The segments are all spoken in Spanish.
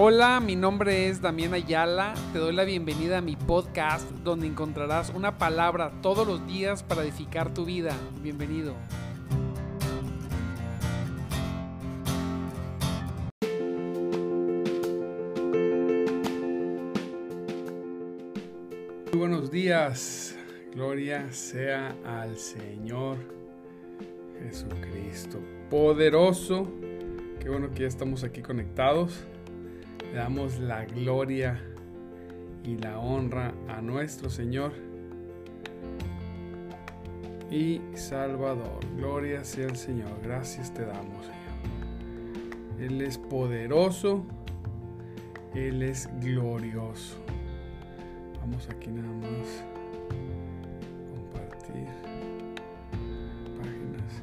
Hola, mi nombre es Damián Ayala. Te doy la bienvenida a mi podcast donde encontrarás una palabra todos los días para edificar tu vida. Bienvenido. Muy buenos días. Gloria sea al Señor Jesucristo. Poderoso. Qué bueno que ya estamos aquí conectados. Le damos la gloria y la honra a nuestro Señor y Salvador. Gloria sea el Señor. Gracias te damos, Señor. Él es poderoso. Él es glorioso. Vamos aquí nada más. Compartir. Páginas.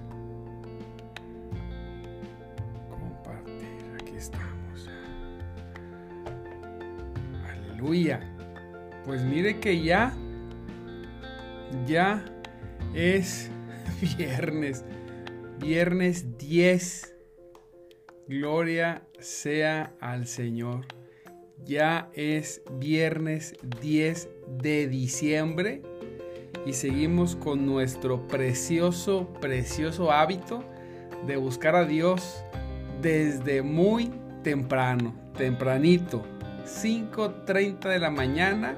Compartir. Aquí estamos. Pues mire que ya, ya es viernes. Viernes 10. Gloria sea al Señor. Ya es viernes 10 de diciembre y seguimos con nuestro precioso, precioso hábito de buscar a Dios desde muy temprano, tempranito 5.30 de la mañana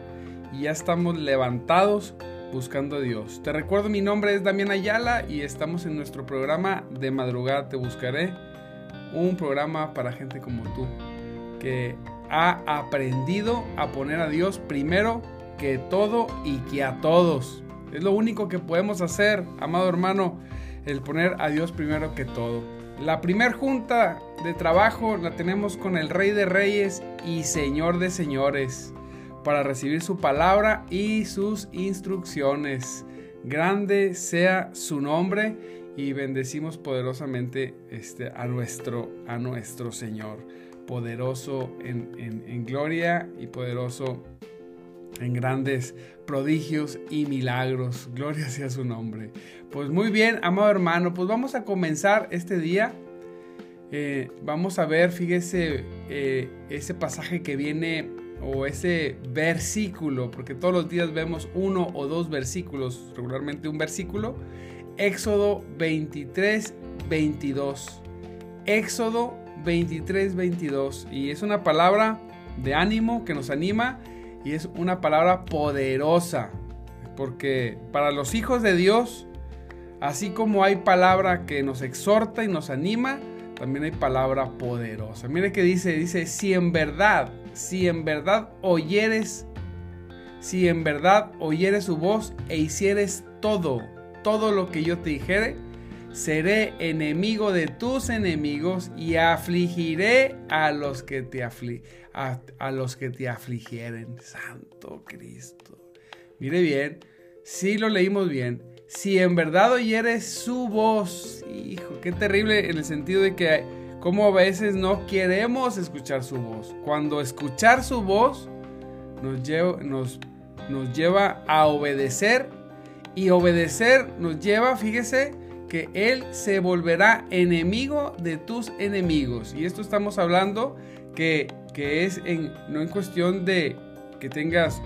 y ya estamos levantados buscando a Dios. Te recuerdo, mi nombre es Damián Ayala y estamos en nuestro programa de madrugada Te Buscaré, un programa para gente como tú, que ha aprendido a poner a Dios primero que todo y que a todos. Es lo único que podemos hacer, amado hermano, el poner a Dios primero que todo. La primer junta de trabajo la tenemos con el Rey de Reyes y Señor de Señores para recibir su palabra y sus instrucciones. Grande sea su nombre y bendecimos poderosamente este, a, nuestro, a nuestro Señor, poderoso en, en gloria y poderoso en grandes prodigios y milagros. Gloria sea su nombre. Pues muy bien, amado hermano, pues vamos a comenzar este día. Eh, vamos a ver, fíjese, eh, ese pasaje que viene o ese versículo, porque todos los días vemos uno o dos versículos, regularmente un versículo. Éxodo 23, 22. Éxodo 23, 22. Y es una palabra de ánimo que nos anima y es una palabra poderosa, porque para los hijos de Dios, así como hay palabra que nos exhorta y nos anima, también hay palabra poderosa. Mire que dice, dice, si en verdad, si en verdad oyeres, si en verdad oyeres su voz e hicieres todo, todo lo que yo te dijere, seré enemigo de tus enemigos y afligiré a los que te, a, los que te afligieren. Santo Cristo. Mire bien, si lo leímos bien. Si en verdad oyeres su voz, hijo, qué terrible en el sentido de que como a veces no queremos escuchar su voz. Cuando escuchar su voz nos lleva, nos, nos lleva a obedecer y obedecer nos lleva, fíjese, que Él se volverá enemigo de tus enemigos. Y esto estamos hablando que, que es en, no en cuestión de que tengas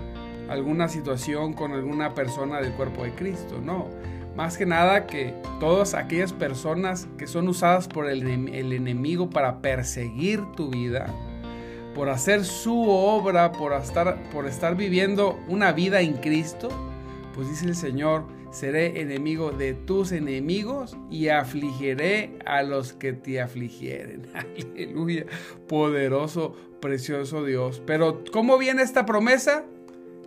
alguna situación con alguna persona del cuerpo de Cristo, no. Más que nada que todas aquellas personas que son usadas por el, el enemigo para perseguir tu vida, por hacer su obra, por estar, por estar viviendo una vida en Cristo, pues dice el Señor, seré enemigo de tus enemigos y afligiré a los que te afligieren. Aleluya, poderoso, precioso Dios. Pero ¿cómo viene esta promesa?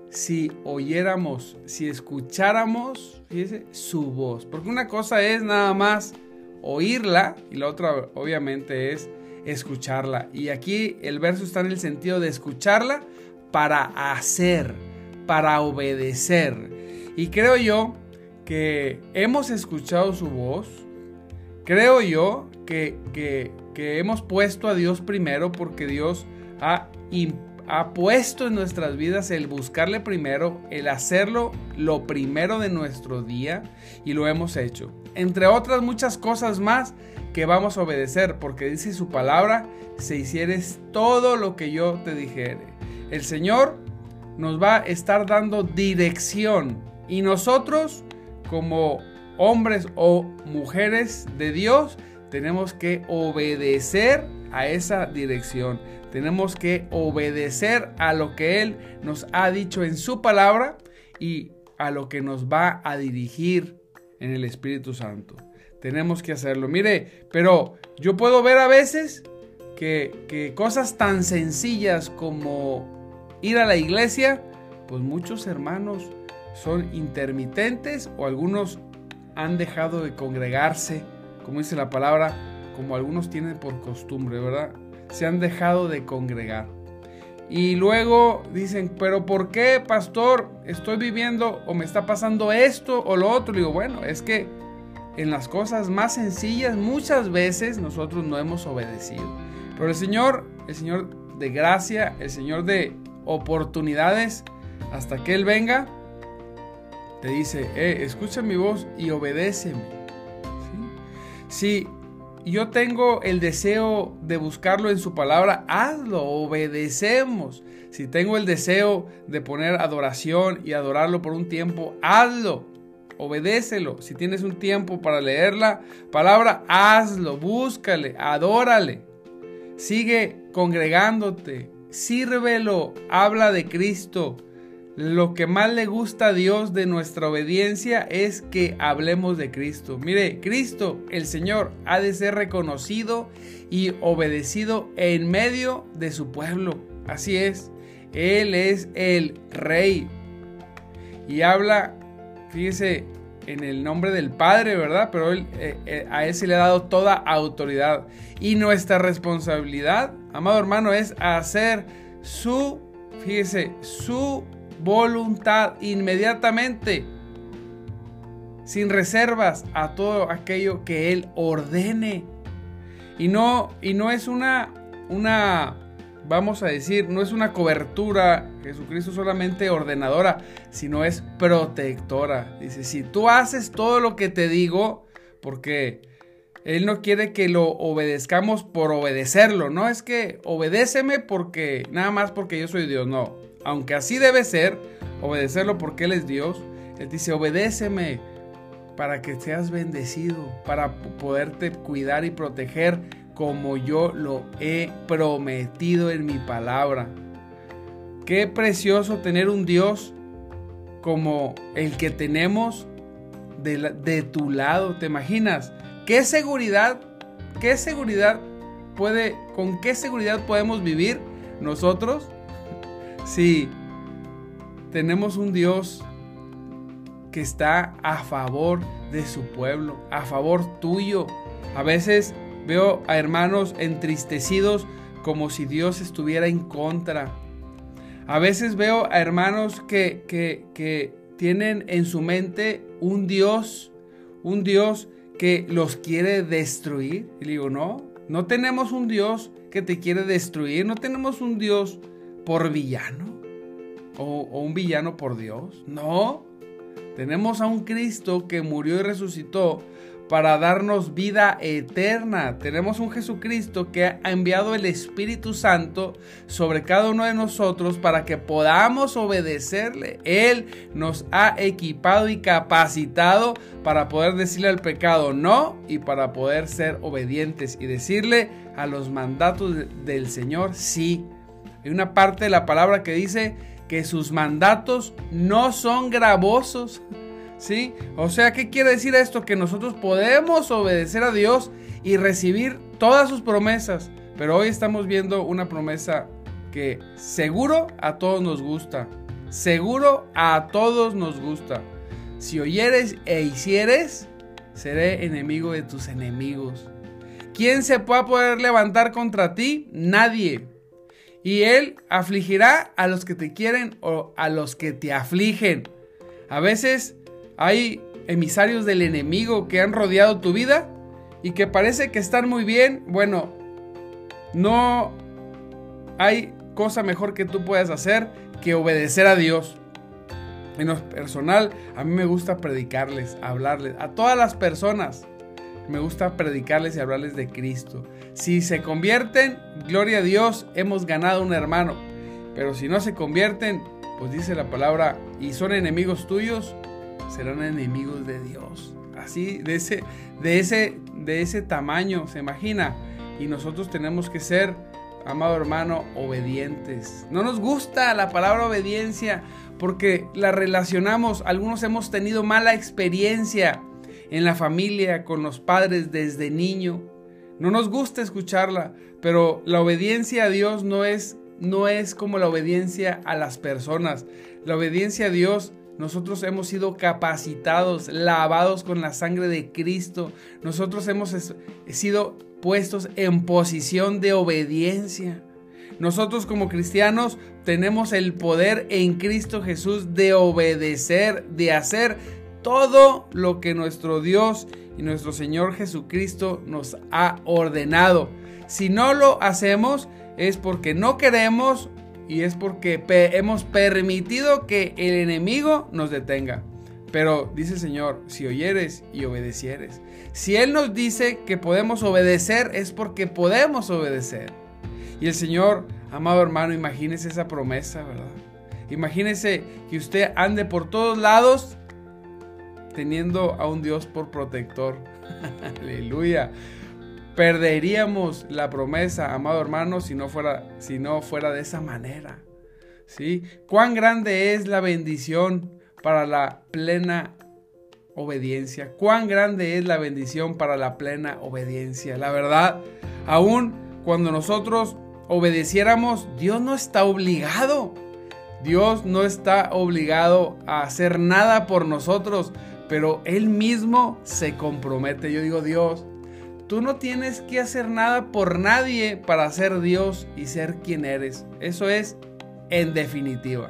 Si oyéramos, si escucháramos, fíjese, su voz. Porque una cosa es nada más oírla y la otra obviamente es escucharla. Y aquí el verso está en el sentido de escucharla para hacer, para obedecer. Y creo yo que hemos escuchado su voz. Creo yo que, que, hemos puesto a Dios primero porque Dios ha, ha puesto en nuestras vidas el buscarle primero, el hacerlo lo primero de nuestro día y lo hemos hecho. entre otras muchas cosas más que vamos a obedecer, porque dice su palabra, se hicieres todo lo que yo te dijere. El Señor nos va a estar dando dirección y nosotros como hombres o mujeres de Dios tenemos que obedecer a esa dirección. Tenemos que obedecer a lo que Él nos ha dicho en su palabra y a lo que nos va a dirigir en el Espíritu Santo. Tenemos que hacerlo. Mire, pero yo puedo ver a veces que, cosas tan sencillas como ir a la iglesia, pues muchos hermanos son intermitentes o algunos han dejado de congregarse, como dice la palabra, como algunos tienen por costumbre, ¿verdad? Se han dejado de congregar. Y luego dicen, pero ¿por qué, pastor? Estoy viviendo o me está pasando esto o lo otro. Y digo, bueno, es que en las cosas más sencillas muchas veces nosotros no hemos obedecido. Pero el Señor, el Señor de gracia, el Señor de oportunidades, hasta que Él venga, dice, eh, escucha mi voz y obedéceme. Si yo tengo el deseo de buscarlo en su palabra, hazlo, obedecemos. Si tengo el deseo de poner adoración y adorarlo por un tiempo, hazlo, obedécelo. Si tienes un tiempo para leer la palabra, hazlo, búscale, adórale. Sigue congregándote, sírvelo, habla de Cristo. Lo que más le gusta a Dios de nuestra obediencia es que hablemos de Cristo. Mire, Cristo, el Señor, ha de ser reconocido y obedecido en medio de su pueblo. Así es, Él es el Rey. Y habla, fíjese, en el nombre del Padre, ¿verdad? Pero él, eh, eh, a Él se le ha dado toda autoridad. Y nuestra responsabilidad, amado hermano, es hacer su, fíjese, su voluntad inmediatamente, sin reservas a todo aquello que Él ordene. Y no, y no es una, una, vamos a decir, no es una cobertura, Jesucristo solamente ordenadora, sino es protectora. Dice, si tú haces todo lo que te digo, porque Él no quiere que lo obedezcamos por obedecerlo, no es que obedéceme porque, nada más porque yo soy Dios, no aunque así debe ser, obedecerlo porque Él es Dios. Él dice, obedéceme para que seas bendecido, para poderte cuidar y proteger como yo lo he prometido en mi palabra. Qué precioso tener un Dios como el que tenemos de, de, tu lado. ¿Te imaginas? ¿Qué seguridad? ¿Qué seguridad puede, con qué seguridad podemos vivir nosotros Sí, tenemos un Dios que está a favor de su pueblo, a favor tuyo. A veces veo a hermanos entristecidos como si Dios estuviera en contra. A veces veo a hermanos que, que, tienen en su mente un Dios, un Dios que los quiere destruir. Y digo, no, no tenemos un Dios que te quiere destruir, no tenemos un Dios por villano? ¿O, un villano por Dios? No. Tenemos a un Cristo que murió y resucitó para darnos vida eterna. Tenemos un Jesucristo que ha enviado el Espíritu Santo sobre cada uno de nosotros para que podamos obedecerle. Él nos ha equipado y capacitado para poder decirle al pecado no y para poder ser obedientes y decirle a los mandatos del Señor sí. Hay una parte de la palabra que dice que sus mandatos no son gravosos. ¿Sí? O sea, ¿qué quiere decir esto? Que nosotros podemos obedecer a Dios y recibir todas sus promesas. Pero hoy estamos viendo una promesa que seguro a todos nos gusta. Seguro a todos nos gusta. Si oyeres e hicieres, seré enemigo de tus enemigos. ¿Quién se puede poder levantar contra ti? Nadie y Él afligirá a los que te quieren o a los que te afligen. A veces hay emisarios del enemigo que han rodeado tu vida y que parece que están muy bien. Bueno, no hay cosa mejor que tú puedas hacer que obedecer a Dios. En lo personal, a mí me gusta predicarles, hablarles, a todas las personas. Me gusta predicarles y hablarles de Cristo. Si se convierten, gloria a Dios, hemos ganado un hermano. Pero si no se convierten, pues dice la palabra, y son enemigos tuyos, serán enemigos de Dios. Así, de ese, de ese, de ese tamaño, se imagina. Y nosotros tenemos que ser, amado hermano, obedientes. No nos gusta la palabra obediencia porque la relacionamos, algunos hemos tenido mala experiencia en la familia, con los padres desde niño. No nos gusta escucharla, pero la obediencia a Dios no es, no es como la obediencia a las personas. La obediencia a Dios, nosotros hemos sido capacitados, lavados con la sangre de Cristo. Nosotros hemos sido puestos en posición de obediencia. Nosotros como cristianos tenemos el poder en Cristo Jesús de obedecer, de hacer todo lo que nuestro Dios y nuestro Señor Jesucristo nos ha ordenado. Si no lo hacemos es porque no queremos y es porque hemos permitido que el enemigo nos detenga. Pero dice el Señor, si oyeres y obedecieres. Si Él nos dice que podemos obedecer es porque podemos obedecer. Y el Señor, amado hermano, imagínese esa promesa, ¿verdad? Imagínese que usted ande por todos lados teniendo a un Dios por protector. Aleluya. Perderíamos la promesa, amado hermano, si no fuera, si no fuera de esa manera. ¿Sí? Cuán grande es la bendición para la plena obediencia. Cuán grande es la bendición para la plena obediencia. La verdad, aún cuando nosotros obedeciéramos, Dios no está obligado. Dios no está obligado a hacer nada por nosotros pero Él mismo se compromete. Yo digo, Dios, tú no tienes que hacer nada por nadie para ser Dios y ser quien eres. Eso es en definitiva.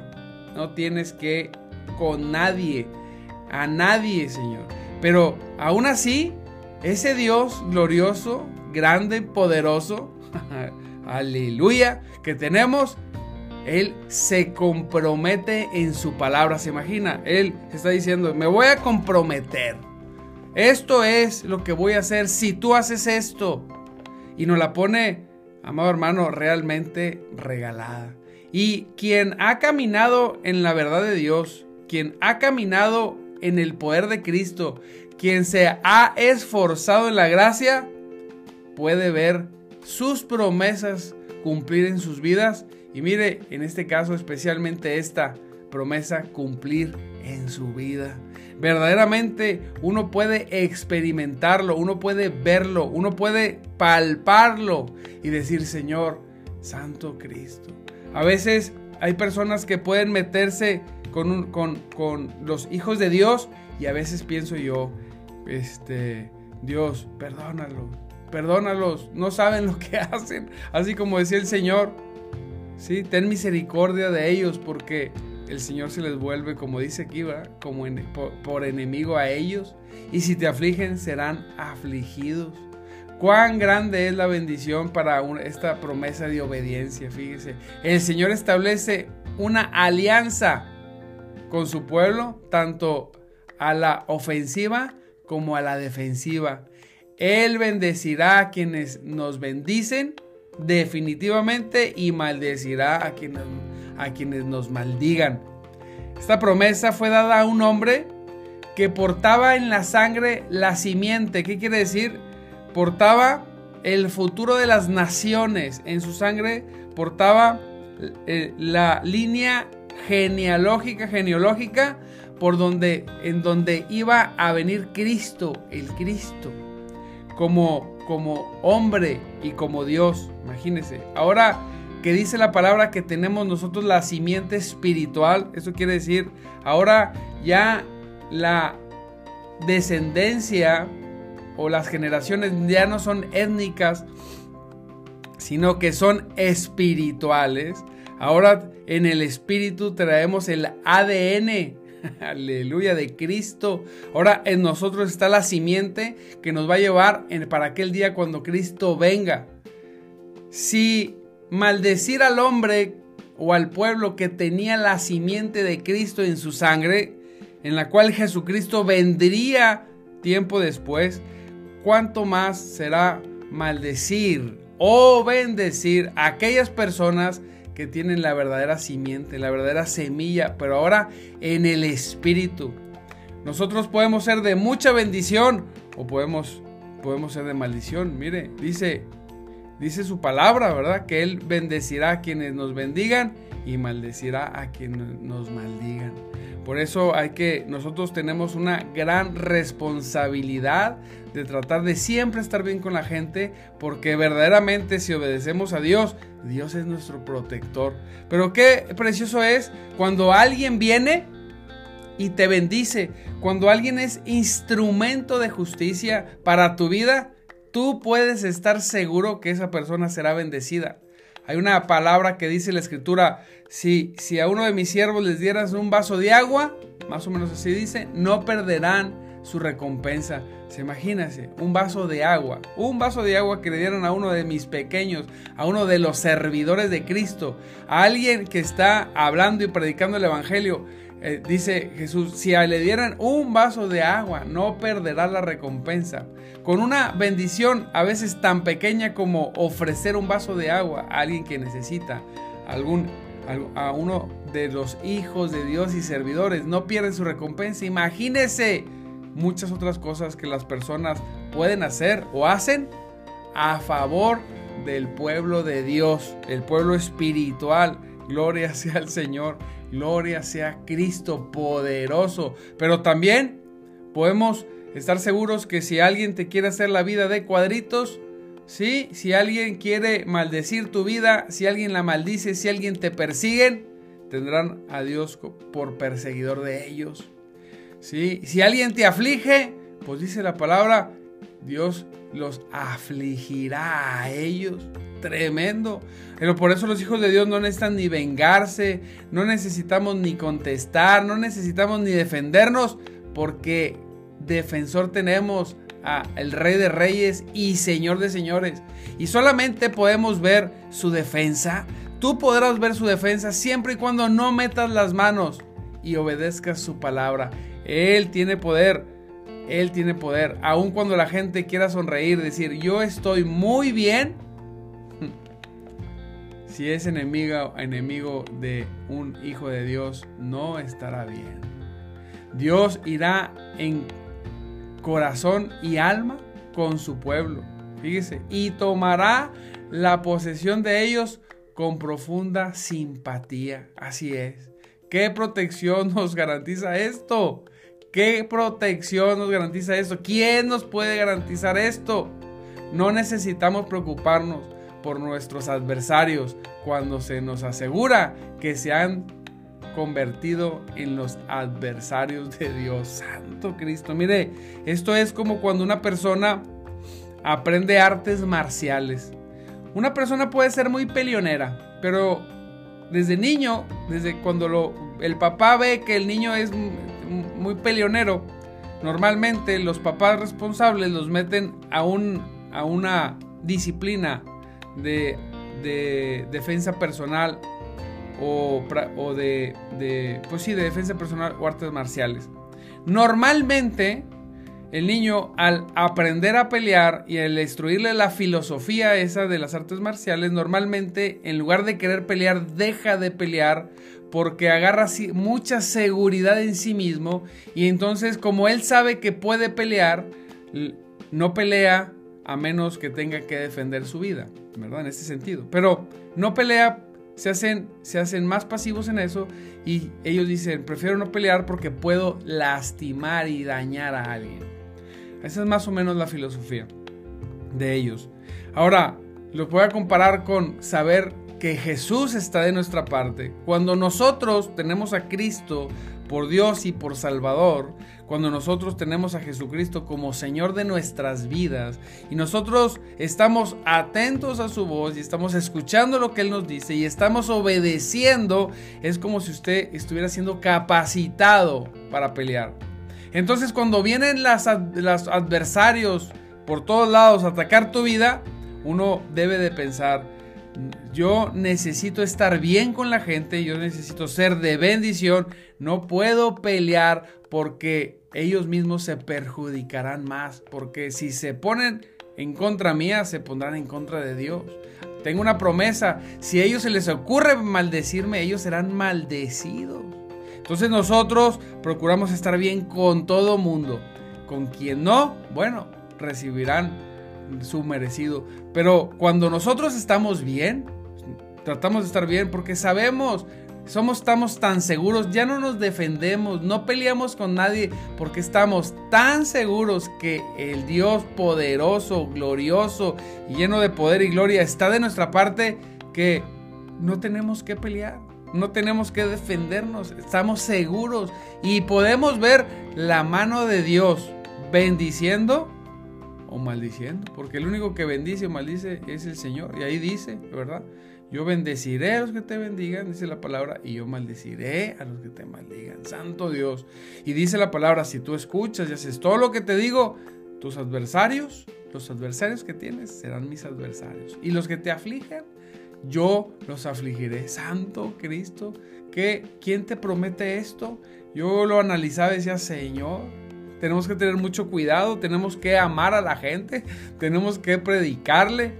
No tienes que con nadie, a nadie, Señor. Pero aún así, ese Dios glorioso, grande, poderoso, aleluya, que tenemos, él se compromete en su palabra. ¿Se imagina? Él está diciendo, me voy a comprometer. Esto es lo que voy a hacer si tú haces esto. Y nos la pone, amado hermano, realmente regalada. Y quien ha caminado en la verdad de Dios, quien ha caminado en el poder de Cristo, quien se ha esforzado en la gracia, puede ver sus promesas cumplir en sus vidas y mire, en este caso especialmente esta promesa cumplir en su vida. Verdaderamente uno puede experimentarlo, uno puede verlo, uno puede palparlo y decir, Señor, Santo Cristo. A veces hay personas que pueden meterse con, con, con los hijos de Dios y a veces pienso yo, este, Dios, perdónalo, perdónalos, no saben lo que hacen. Así como decía el Señor, ¿sí? Ten misericordia de ellos porque el Señor se les vuelve, como dice aquí, como por, enemigo a ellos. Y si te afligen, serán afligidos. Cuán grande es la bendición para esta promesa de obediencia, fíjese. El Señor establece una alianza con su pueblo, tanto a la ofensiva como a la defensiva. Él bendecirá a quienes nos bendicen definitivamente y maldecirá a quienes, a quienes nos maldigan. Esta promesa fue dada a un hombre que portaba en la sangre la simiente. ¿Qué quiere decir? Portaba el futuro de las naciones. En su sangre portaba eh, la línea genealógica, genealógica, por donde, en donde iba a venir Cristo, el Cristo, como como hombre y como Dios. Imagínense. Ahora que dice la palabra que tenemos nosotros la simiente espiritual, eso quiere decir, ahora ya la descendencia o las generaciones ya no son étnicas, sino que son espirituales. Ahora en el espíritu traemos el ADN Aleluya de Cristo. Ahora en nosotros está la simiente que nos va a llevar para aquel día cuando Cristo venga. Si maldecir al hombre o al pueblo que tenía la simiente de Cristo en su sangre, en la cual Jesucristo vendría tiempo después, cuánto más será maldecir o bendecir a aquellas personas que tienen la verdadera simiente, la verdadera semilla, pero ahora en el Espíritu. Nosotros podemos ser de mucha bendición o podemos, podemos ser de maldición. Mire, dice, dice su palabra, ¿verdad? Que Él bendecirá a quienes nos bendigan y maldecirá a quienes nos maldigan. Por eso hay que, nosotros tenemos una gran responsabilidad de tratar de siempre estar bien con la gente, porque verdaderamente si obedecemos a Dios, Dios es nuestro protector. Pero qué precioso es cuando alguien viene y te bendice, cuando alguien es instrumento de justicia para tu vida, tú puedes estar seguro que esa persona será bendecida. Hay una palabra que dice la escritura, si, si a uno de mis siervos les dieras un vaso de agua, más o menos así dice, no perderán su recompensa. Se imagínese, un vaso de agua, un vaso de agua que le dieran a uno de mis pequeños, a uno de los servidores de Cristo, a alguien que está hablando y predicando el Evangelio. Eh, dice Jesús, si le dieran un vaso de agua, no perderá la recompensa. Con una bendición a veces tan pequeña como ofrecer un vaso de agua a alguien que necesita, algún, a uno de los hijos de Dios y servidores, no pierde su recompensa. Imagínese muchas otras cosas que las personas pueden hacer o hacen a favor del pueblo de Dios, el pueblo espiritual. Gloria sea al Señor. Gloria sea Cristo poderoso. Pero también podemos estar seguros que si alguien te quiere hacer la vida de cuadritos, ¿sí? si alguien quiere maldecir tu vida, si alguien la maldice, si alguien te persigue, tendrán a Dios por perseguidor de ellos. ¿sí? Si alguien te aflige, pues dice la palabra, Dios los afligirá a ellos. Tremendo. Pero por eso los hijos de Dios no necesitan ni vengarse, no necesitamos ni contestar, no necesitamos ni defendernos, porque defensor tenemos a el Rey de Reyes y Señor de Señores. Y solamente podemos ver su defensa. Tú podrás ver su defensa siempre y cuando no metas las manos y obedezcas su palabra. Él tiene poder. Él tiene poder. Aun cuando la gente quiera sonreír, decir, yo estoy muy bien, si es enemigo, enemigo de un hijo de Dios, no estará bien. Dios irá en corazón y alma con su pueblo. Fíjese, y tomará la posesión de ellos con profunda simpatía. Así es. ¿Qué protección nos garantiza esto? ¿Qué protección nos garantiza esto? ¿Quién nos puede garantizar esto? No necesitamos preocuparnos por nuestros adversarios cuando se nos asegura que se han convertido en los adversarios de Dios. Santo Cristo. Mire, esto es como cuando una persona aprende artes marciales. Una persona puede ser muy peleonera, pero desde niño, desde cuando lo, el papá ve que el niño es muy peleonero, normalmente los papás responsables los meten a, un, a una disciplina de, defensa personal o, o de, de, pues sí, de defensa personal o artes marciales. Normalmente, el niño al aprender a pelear y al destruirle la filosofía esa de las artes marciales, normalmente en lugar de querer pelear, deja de pelear porque agarra mucha seguridad en sí mismo y entonces como él sabe que puede pelear, no pelea a menos que tenga que defender su vida, ¿verdad? En ese sentido. Pero no pelea, se hacen, más pasivos en eso y ellos dicen, prefiero no pelear porque puedo lastimar y dañar a alguien. Esa es más o menos la filosofía de ellos. Ahora, lo voy a comparar con saber que Jesús está de nuestra parte. Cuando nosotros tenemos a Cristo por Dios y por Salvador, cuando nosotros tenemos a Jesucristo como Señor de nuestras vidas y nosotros estamos atentos a su voz y estamos escuchando lo que Él nos dice y estamos obedeciendo, es como si usted estuviera siendo capacitado para pelear. Entonces cuando vienen los adversarios por todos lados a atacar tu vida, uno debe de pensar, Yo necesito estar bien con la gente, yo necesito ser de bendición, no puedo pelear porque ellos mismos se perjudicarán más, porque si se ponen en contra mía, se pondrán en contra de Dios. Tengo una promesa, si a ellos se les ocurre maldecirme, ellos serán maldecidos. Entonces nosotros procuramos estar bien con todo mundo. Con quien no, bueno, recibirán su merecido. Pero cuando nosotros estamos bien, tratamos de estar bien porque sabemos, somos, estamos tan seguros, ya no nos defendemos, no peleamos con nadie porque estamos tan seguros que el Dios poderoso, glorioso lleno de poder y gloria está de nuestra parte que no tenemos que pelear. No tenemos que defendernos, estamos seguros y podemos ver la mano de Dios bendiciendo o maldiciendo, porque el único que bendice o maldice es el Señor. Y ahí dice, ¿verdad? Yo bendeciré a los que te bendigan, dice la palabra, y yo maldeciré a los que te maldigan. Santo Dios. Y dice la palabra, si tú escuchas y haces todo lo que te digo, tus adversarios, los adversarios que tienes serán mis adversarios. Y los que te afligen, yo los afligiré. Santo Cristo, ¿qué, ¿quién te promete esto? Yo lo analizaba y decía, Señor, tenemos que tener mucho cuidado, tenemos que amar a la gente, tenemos que predicarle.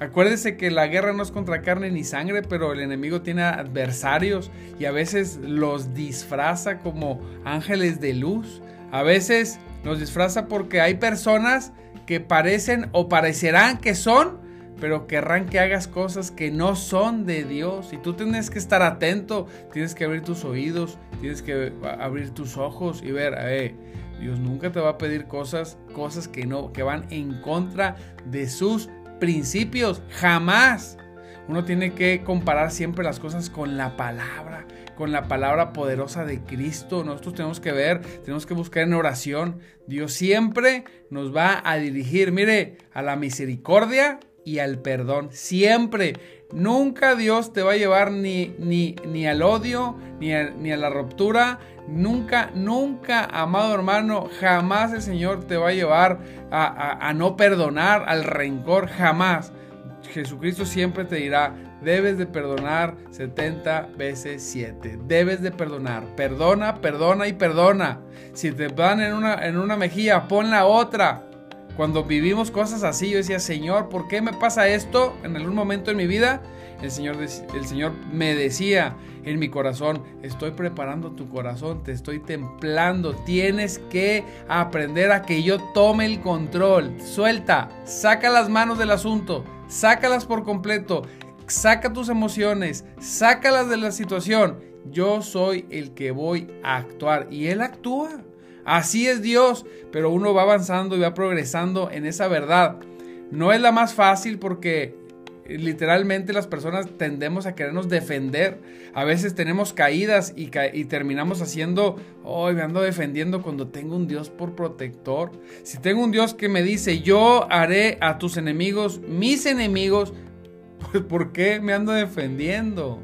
Acuérdese que la guerra no es contra carne ni sangre, pero el enemigo tiene adversarios y a veces los disfraza como ángeles de luz. A veces los disfraza porque hay personas que parecen o parecerán que son, pero querrán que hagas cosas que no son de Dios. Y tú tienes que estar atento, tienes que abrir tus oídos, tienes que abrir tus ojos y ver, eh, Dios nunca te va a pedir cosas, cosas que no, que van en contra de sus principios, jamás. Uno tiene que comparar siempre las cosas con la palabra, con la palabra poderosa de Cristo. Nosotros tenemos que ver, tenemos que buscar en oración. Dios siempre nos va a dirigir, mire, a la misericordia y al perdón. Siempre. Nunca Dios te va a llevar ni, ni, ni al odio, ni a, ni a la ruptura. Nunca, nunca, amado hermano, jamás el Señor te va a llevar a, a no perdonar, al rencor, jamás. Jesucristo siempre te dirá, debes de perdonar 70 veces 7. Debes de perdonar. Perdona, perdona y perdona. Si te van en una, en una mejilla, pon la otra. Cuando vivimos cosas así, yo decía, Señor, ¿por qué me pasa esto en algún momento en mi vida? El Señor, el Señor me decía en mi corazón, estoy preparando tu corazón, te estoy templando, tienes que aprender a que yo tome el control. Suelta, saca las manos del asunto, sácalas por completo, saca tus emociones, sácalas de la situación. Yo soy el que voy a actuar y Él actúa. Así es Dios, pero uno va avanzando y va progresando en esa verdad. No es la más fácil porque eh, literalmente las personas tendemos a querernos defender. A veces tenemos caídas y, terminamos haciendo, hoy me ando defendiendo cuando tengo un Dios por protector. Si tengo un Dios que me dice, yo haré a tus enemigos mis enemigos, pues ¿por qué me ando defendiendo?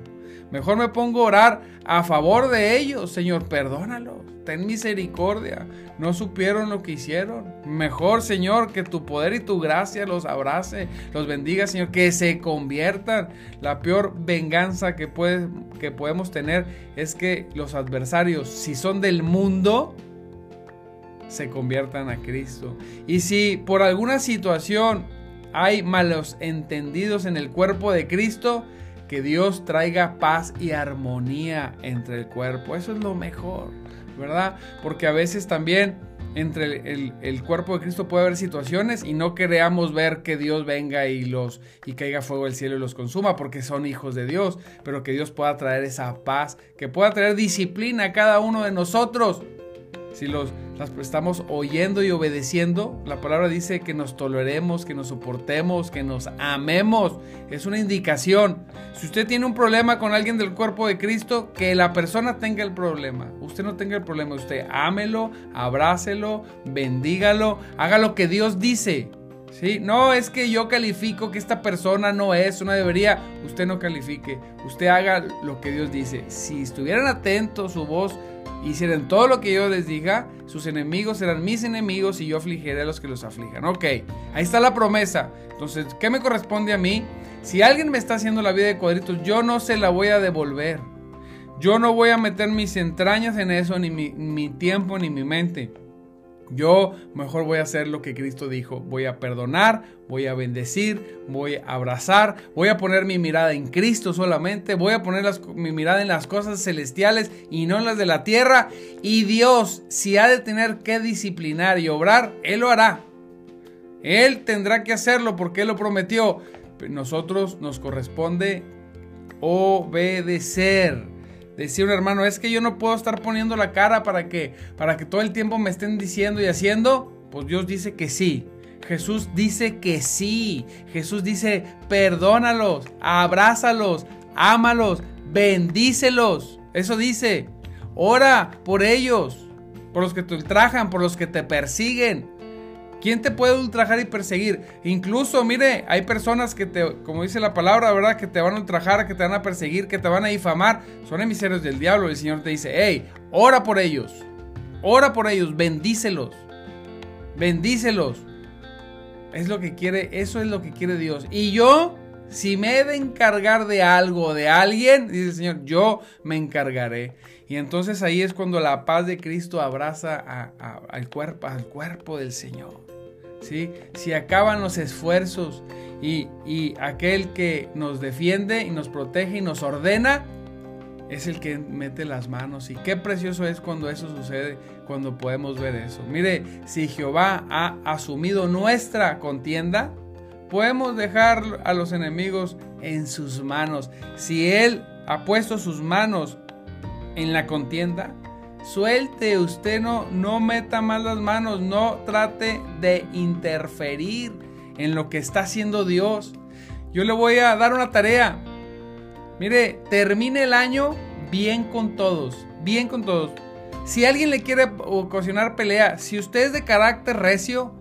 Mejor me pongo a orar a favor de ellos, Señor, perdónalos ten misericordia. No supieron lo que hicieron. Mejor, Señor, que tu poder y tu gracia los abrace, los bendiga, Señor, que se conviertan. La peor venganza que, que podemos tener es que los adversarios, si son del mundo, se conviertan a Cristo. Y si por alguna situación hay malos entendidos en el cuerpo de Cristo, que Dios traiga paz y armonía entre el cuerpo. Eso es lo mejor. ¿verdad? Porque a veces también entre el, cuerpo de Cristo puede haber situaciones y no queremos ver que Dios venga y los y caiga fuego del cielo y los consuma porque son hijos de Dios, pero que Dios pueda traer esa paz, que pueda traer disciplina a cada uno de nosotros. Si los las estamos oyendo y obedeciendo, la palabra dice que nos toleremos, que nos soportemos, que nos amemos. Es una indicación. Si usted tiene un problema con alguien del cuerpo de Cristo, que la persona tenga el problema. Usted no tenga el problema. Usted ámelo, abrácelo, bendígalo, haga lo que Dios dice. ¿Sí? No es que yo califico que esta persona no es, una debería. Usted no califique. Usted haga lo que Dios dice. Si estuvieran atentos, su voz hicieran todo lo que yo les diga, sus enemigos serán mis enemigos y yo afligiré a los que los aflijan. Ok, ahí está la promesa. Entonces, ¿qué me corresponde a mí? si alguien me está haciendo la vida de cuadritos, yo no se la voy a devolver. Yo no voy a meter mis entrañas en eso, ni mi, mi tiempo, ni mi mente. Yo mejor voy a hacer lo que Cristo dijo. Voy a perdonar, voy a bendecir, voy a abrazar, voy a poner mi mirada en Cristo solamente, voy a poner mi mirada en las cosas celestiales y no en las de la tierra. Y Dios, si ha de tener que disciplinar y obrar, Él lo hará. Él tendrá que hacerlo porque Él lo prometió. Nosotros nos corresponde obedecer. Decía un hermano, es que yo no puedo estar poniendo la cara para que, para que todo el tiempo me estén diciendo y haciendo. Pues Dios dice que sí. Jesús dice que sí. Jesús dice, perdónalos, abrázalos, ámalos, bendícelos. Eso dice. Ora por ellos, por los que te ultrajan, por los que te persiguen. ¿Quién te puede ultrajar y perseguir? Incluso, mire, hay personas que te, como dice la palabra, ¿verdad? Que te van a ultrajar, que te van a perseguir, que te van a difamar. Son emisarios del diablo. El Señor te dice, hey, ora por ellos. Ora por ellos, bendícelos. Bendícelos. Es lo que quiere, eso es lo que quiere Dios. Y yo, si me he de encargar de algo, de alguien, dice el Señor, yo me encargaré. Y entonces ahí es cuando la paz de Cristo abraza al, cuerpo, al cuerpo del Señor. Si acaban los esfuerzos y, aquel que nos defiende y nos protege y nos ordena, es el que mete las manos. Y qué precioso es cuando eso sucede, cuando podemos ver eso. Mire, si Jehová ha asumido nuestra contienda, podemos dejar a los enemigos en sus manos. Si Él ha puesto sus manos en la contienda, Suelte, usted no, no meta más las manos, no trate de interferir en lo que está haciendo Dios. Yo le voy a dar una tarea. Mire, termine el año bien con todos, bien con todos. Si alguien le quiere ocasionar pelea, si usted es de carácter recio,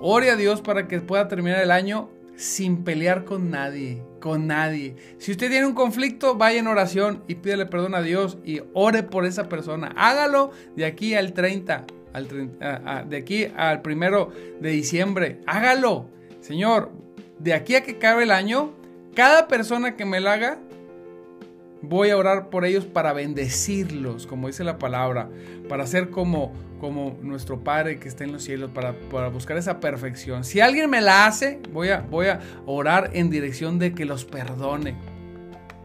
ore a Dios para que pueda terminar el año sin pelear con nadie, con nadie. Si usted tiene un conflicto, vaya en oración y pídele perdón a Dios y ore por esa persona. Hágalo de aquí al 30, al de aquí al primero de diciembre. Hágalo. Señor, de aquí a que acabe el año, cada persona que me la haga, Voy a orar por ellos para bendecirlos, como dice la palabra, para ser como, como nuestro Padre que está en los cielos, para, buscar esa perfección. Si alguien me la hace, voy a, voy a orar en dirección de que los perdone.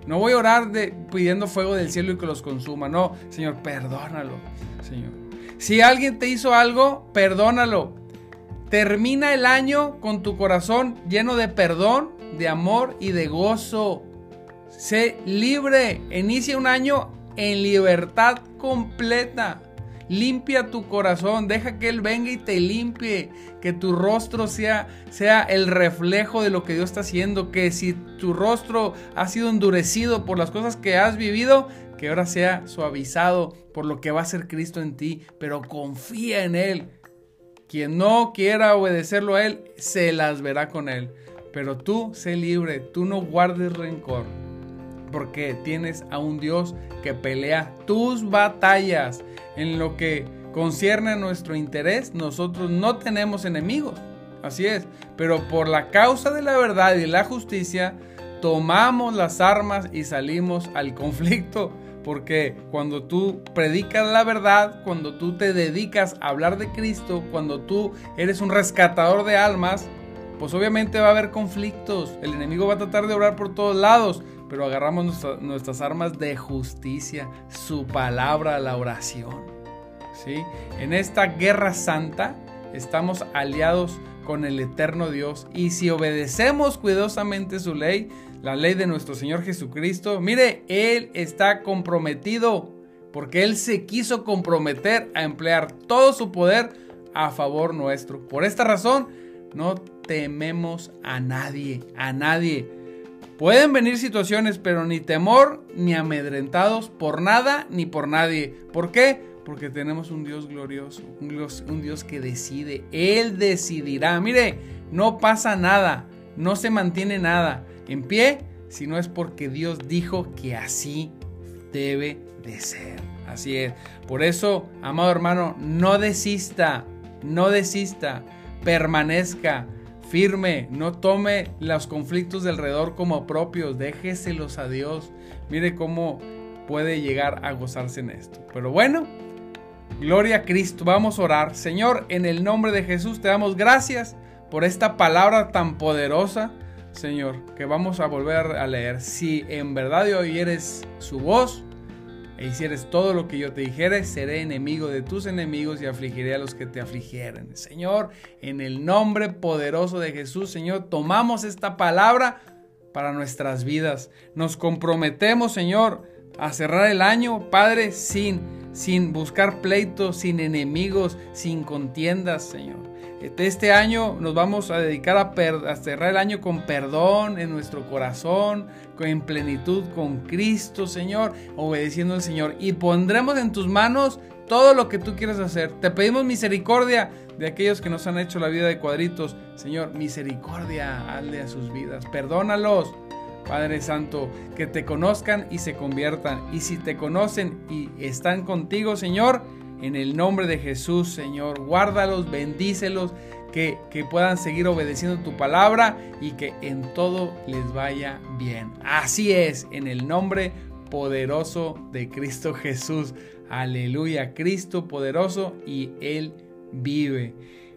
No voy a orar de, pidiendo fuego del cielo y que los consuma. No, Señor, perdónalo, Señor. Si alguien te hizo algo, perdónalo. Termina el año con tu corazón lleno de perdón, de amor y de gozo. Sé libre. Inicia un año en libertad completa. Limpia tu corazón, deja que Él venga y te limpie, que tu rostro sea, sea el reflejo de lo que Dios está haciendo, que si tu rostro ha sido endurecido por las cosas que has vivido, que ahora sea suavizado por lo que va a hacer Cristo en ti, pero confía en Él. Quien no quiera obedecerlo a Él, se las verá con Él. Pero tú sé libre, tú no guardes rencor porque tienes a un Dios que pelea tus batallas. En lo que concierne a nuestro interés, nosotros no tenemos enemigos. Así es. Pero por la causa de la verdad y la justicia, tomamos las armas y salimos al conflicto. Porque cuando tú predicas la verdad, cuando tú te dedicas a hablar de Cristo, cuando tú eres un rescatador de almas, pues obviamente va a haber conflictos. El enemigo va a tratar de obrar por todos lados pero agarramos nuestras armas de justicia, su palabra, la oración. ¿sí? En esta guerra santa estamos aliados con el eterno Dios y si obedecemos cuidadosamente su ley, la ley de nuestro Señor Jesucristo, mire, Él está comprometido porque Él se quiso comprometer a emplear todo su poder a favor nuestro. Por esta razón, no tememos a nadie, a nadie. Pueden venir situaciones, pero ni temor ni amedrentados por nada ni por nadie. ¿Por qué? Porque tenemos un Dios glorioso, un Dios, que decide. Él decidirá. Mire, no pasa nada, no se mantiene nada en pie si no es porque Dios dijo que así debe de ser. Así es. Por eso, amado hermano, no desista, no desista, permanezca firme, no tome los conflictos de alrededor como propios, déjeselos a Dios. Mire cómo puede llegar a gozarse en esto. Pero bueno, gloria a Cristo, vamos a orar. Señor, en el nombre de Jesús te damos gracias por esta palabra tan poderosa, Señor, que vamos a volver a leer. Si en verdad oyeres su voz, e hicieres todo lo que yo te dijere, seré enemigo de tus enemigos y afligiré a los que te afligieren. Señor, en el nombre poderoso de Jesús, Señor, tomamos esta palabra para nuestras vidas. Nos comprometemos, Señor, a cerrar el año, Padre, sin, sin buscar pleitos, sin enemigos, sin contiendas, Señor. Este año nos vamos a dedicar a, cerrar el año con perdón en nuestro corazón, en plenitud con Cristo, Señor, obedeciendo al Señor. Y pondremos en tus manos todo lo que tú quieras hacer. Te pedimos misericordia de aquellos que nos han hecho la vida de cuadritos. Señor, misericordia, hazle a sus vidas. Perdónalos. Padre Santo, que te conozcan y se conviertan. Y si te conocen y están contigo, Señor, en el nombre de Jesús, Señor, guárdalos, bendícelos, que, que, puedan seguir obedeciendo tu palabra y que en todo les vaya bien. Así es, en el nombre poderoso de Cristo Jesús. Aleluya, Cristo poderoso y Él vive.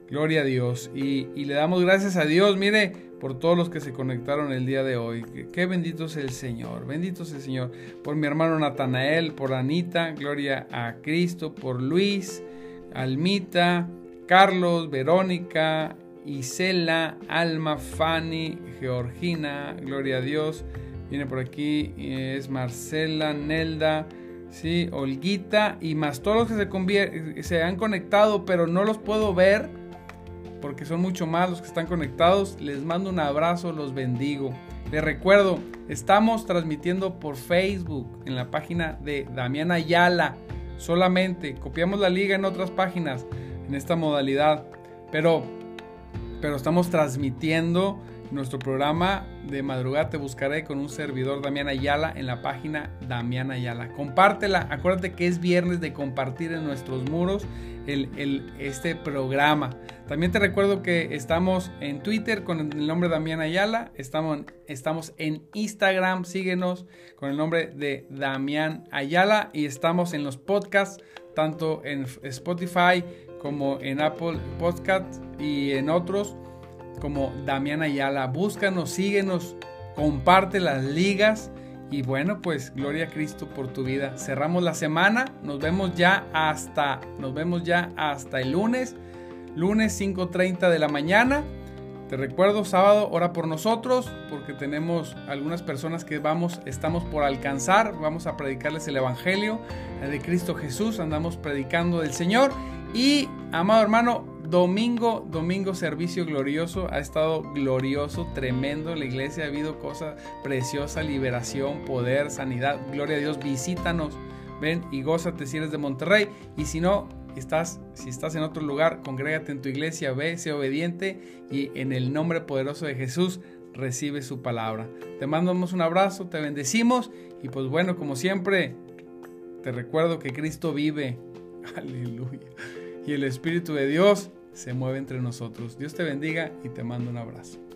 Gloria a Dios. Y, y le damos gracias a Dios. Mire, por todos los que se conectaron el día de hoy. Qué bendito es el Señor, bendito es el Señor. Por mi hermano Natanael, por Anita, gloria a Cristo, por Luis, Almita, Carlos, Verónica, Isela, Alma, Fanny, Georgina, gloria a Dios. Viene por aquí, es Marcela, Nelda, sí, Olguita y más todos los que se, se han conectado, pero no los puedo ver porque son mucho más los que están conectados. Les mando un abrazo, los bendigo. Les recuerdo, estamos transmitiendo por Facebook en la página de Damián Ayala. Solamente copiamos la liga en otras páginas en esta modalidad, pero, pero estamos transmitiendo nuestro programa de madrugada te buscaré con un servidor Damián Ayala en la página Damián Ayala. Compártela, acuérdate que es viernes de compartir en nuestros muros el, este programa. También te recuerdo que estamos en Twitter con el nombre Damián Ayala, estamos, estamos en Instagram, síguenos con el nombre de Damián Ayala. Y estamos en los podcasts, tanto en Spotify como en Apple Podcast y en otros como Damián Ayala. Búscanos, síguenos, comparte las ligas. Y bueno, pues gloria a Cristo por tu vida. Cerramos la semana. Nos vemos ya hasta nos vemos ya hasta el lunes. Lunes 5:30 de la mañana. Te recuerdo, sábado, ora por nosotros, porque tenemos algunas personas que vamos, estamos por alcanzar, vamos a predicarles el Evangelio de Cristo Jesús, andamos predicando del Señor. Y, amado hermano, Domingo, domingo, servicio glorioso. Ha estado glorioso, tremendo. La iglesia ha habido cosas preciosas, liberación, poder, sanidad. Gloria a Dios, visítanos. Ven y gózate si eres de Monterrey. Y si no, estás, si estás en otro lugar, congrégate en tu iglesia, ve, sé obediente y en el nombre poderoso de Jesús recibe su palabra. Te mandamos un abrazo, te bendecimos y pues bueno, como siempre, te recuerdo que Cristo vive. Aleluya. Y el Espíritu de Dios se mueve entre nosotros. Dios te bendiga y te mando un abrazo.